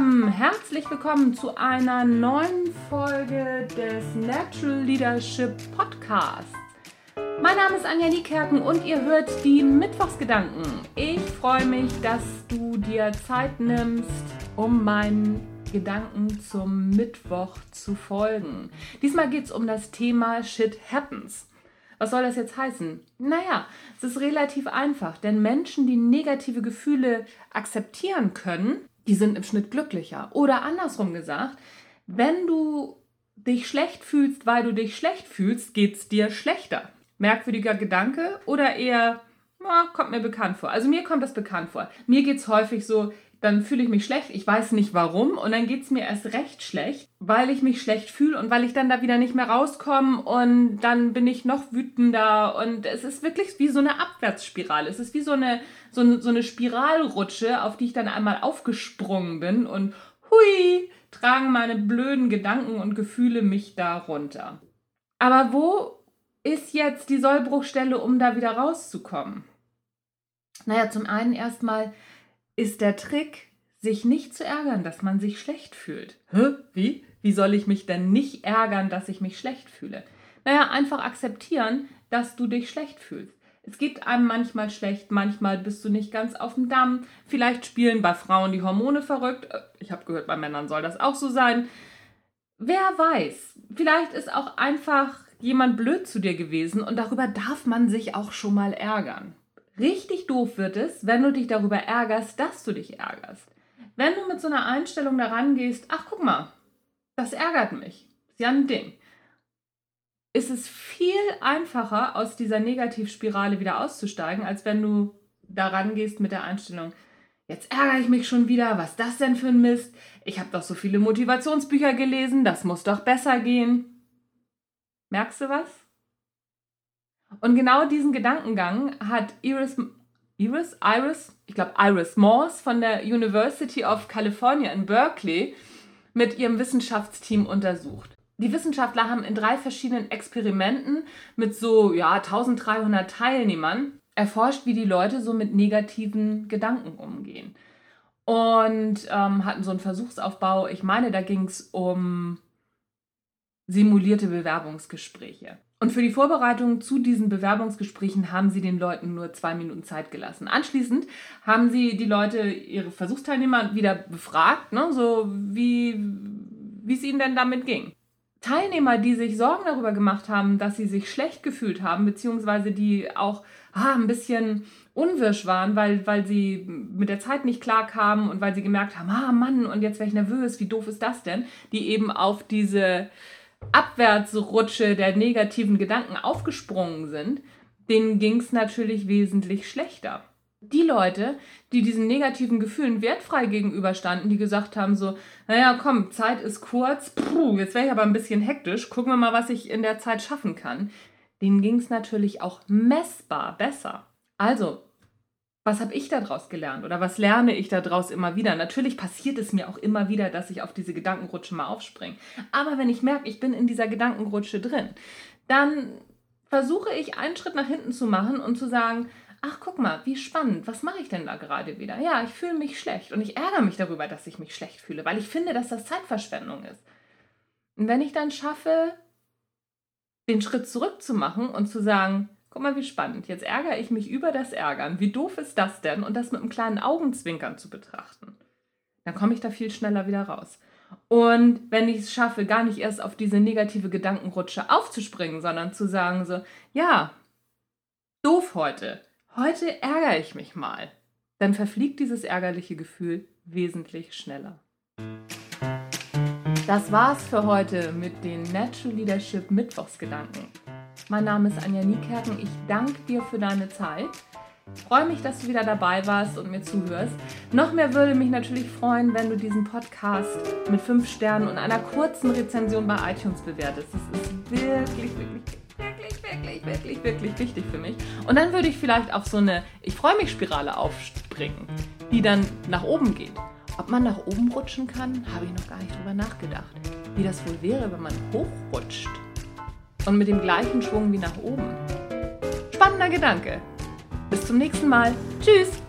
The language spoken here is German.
zusammen, herzlich willkommen zu einer neuen Folge des Natural Leadership Podcasts. Mein Name ist Anja Niekerken und ihr hört die Mittwochsgedanken. Ich freue mich, dass du dir Zeit nimmst, um meinen Gedanken zum Mittwoch zu folgen. Diesmal geht es um das Thema Shit Happens. Was soll das jetzt heißen? Naja, es ist relativ einfach, denn Menschen, die negative Gefühle akzeptieren können, die sind im Schnitt glücklicher. Oder andersrum gesagt, wenn du dich schlecht fühlst, weil du dich schlecht fühlst, geht es dir schlechter merkwürdiger Gedanke oder eher, na, kommt mir bekannt vor. Also mir kommt das bekannt vor. Mir geht es häufig so, dann fühle ich mich schlecht, ich weiß nicht warum und dann geht es mir erst recht schlecht, weil ich mich schlecht fühle und weil ich dann da wieder nicht mehr rauskomme und dann bin ich noch wütender und es ist wirklich wie so eine Abwärtsspirale. Es ist wie so eine, so, so eine Spiralrutsche, auf die ich dann einmal aufgesprungen bin und hui, tragen meine blöden Gedanken und Gefühle mich da runter. Aber wo ist jetzt die Sollbruchstelle, um da wieder rauszukommen? Naja, zum einen erstmal ist der Trick, sich nicht zu ärgern, dass man sich schlecht fühlt. Hä? Wie? Wie soll ich mich denn nicht ärgern, dass ich mich schlecht fühle? Naja, einfach akzeptieren, dass du dich schlecht fühlst. Es geht einem manchmal schlecht, manchmal bist du nicht ganz auf dem Damm. Vielleicht spielen bei Frauen die Hormone verrückt. Ich habe gehört, bei Männern soll das auch so sein. Wer weiß, vielleicht ist auch einfach jemand blöd zu dir gewesen und darüber darf man sich auch schon mal ärgern. Richtig doof wird es, wenn du dich darüber ärgerst, dass du dich ärgerst. Wenn du mit so einer Einstellung daran gehst, ach guck mal, das ärgert mich, ist ja ein Ding, ist es viel einfacher, aus dieser Negativspirale wieder auszusteigen, als wenn du daran gehst mit der Einstellung, jetzt ärgere ich mich schon wieder, was das denn für ein Mist? Ich habe doch so viele Motivationsbücher gelesen, das muss doch besser gehen. Merkst du was? Und genau diesen Gedankengang hat Iris, Iris, Iris, ich glaube Iris Morse von der University of California in Berkeley mit ihrem Wissenschaftsteam untersucht. Die Wissenschaftler haben in drei verschiedenen Experimenten mit so ja 1300 Teilnehmern erforscht, wie die Leute so mit negativen Gedanken umgehen. Und ähm, hatten so einen Versuchsaufbau. Ich meine, da ging es um simulierte Bewerbungsgespräche. Und für die Vorbereitung zu diesen Bewerbungsgesprächen haben sie den Leuten nur zwei Minuten Zeit gelassen. Anschließend haben sie die Leute, ihre Versuchsteilnehmer, wieder befragt, ne, so wie, es ihnen denn damit ging. Teilnehmer, die sich Sorgen darüber gemacht haben, dass sie sich schlecht gefühlt haben, beziehungsweise die auch ah, ein bisschen unwirsch waren, weil, weil sie mit der Zeit nicht klar kamen und weil sie gemerkt haben, ah Mann, und jetzt wäre ich nervös, wie doof ist das denn? Die eben auf diese Abwärtsrutsche der negativen Gedanken aufgesprungen sind, denen ging es natürlich wesentlich schlechter. Die Leute, die diesen negativen Gefühlen wertfrei gegenüberstanden, die gesagt haben so, naja, komm, Zeit ist kurz, puh, jetzt wäre ich aber ein bisschen hektisch, gucken wir mal, was ich in der Zeit schaffen kann, denen ging es natürlich auch messbar besser. Also, was habe ich daraus gelernt oder was lerne ich daraus immer wieder? Natürlich passiert es mir auch immer wieder, dass ich auf diese Gedankenrutsche mal aufspringe. Aber wenn ich merke, ich bin in dieser Gedankenrutsche drin, dann versuche ich einen Schritt nach hinten zu machen und zu sagen, ach guck mal, wie spannend, was mache ich denn da gerade wieder? Ja, ich fühle mich schlecht und ich ärgere mich darüber, dass ich mich schlecht fühle, weil ich finde, dass das Zeitverschwendung ist. Und wenn ich dann schaffe, den Schritt zurück zu machen und zu sagen, Guck mal, wie spannend. Jetzt ärgere ich mich über das Ärgern. Wie doof ist das denn? Und das mit einem kleinen Augenzwinkern zu betrachten. Dann komme ich da viel schneller wieder raus. Und wenn ich es schaffe, gar nicht erst auf diese negative Gedankenrutsche aufzuspringen, sondern zu sagen so, ja, doof heute. Heute ärgere ich mich mal. Dann verfliegt dieses ärgerliche Gefühl wesentlich schneller. Das war's für heute mit den Natural Leadership Mittwochsgedanken. Mein Name ist Anja Niekerken. Ich danke dir für deine Zeit. Ich freue mich, dass du wieder dabei warst und mir zuhörst. Noch mehr würde mich natürlich freuen, wenn du diesen Podcast mit fünf Sternen und einer kurzen Rezension bei iTunes bewertest. Das ist wirklich, wirklich, wirklich, wirklich, wirklich, wirklich wichtig für mich. Und dann würde ich vielleicht auf so eine Ich freue mich Spirale aufspringen, die dann nach oben geht. Ob man nach oben rutschen kann, habe ich noch gar nicht drüber nachgedacht. Wie das wohl wäre, wenn man hochrutscht und mit dem gleichen Schwung wie nach oben. Spannender Gedanke. Bis zum nächsten Mal. Tschüss!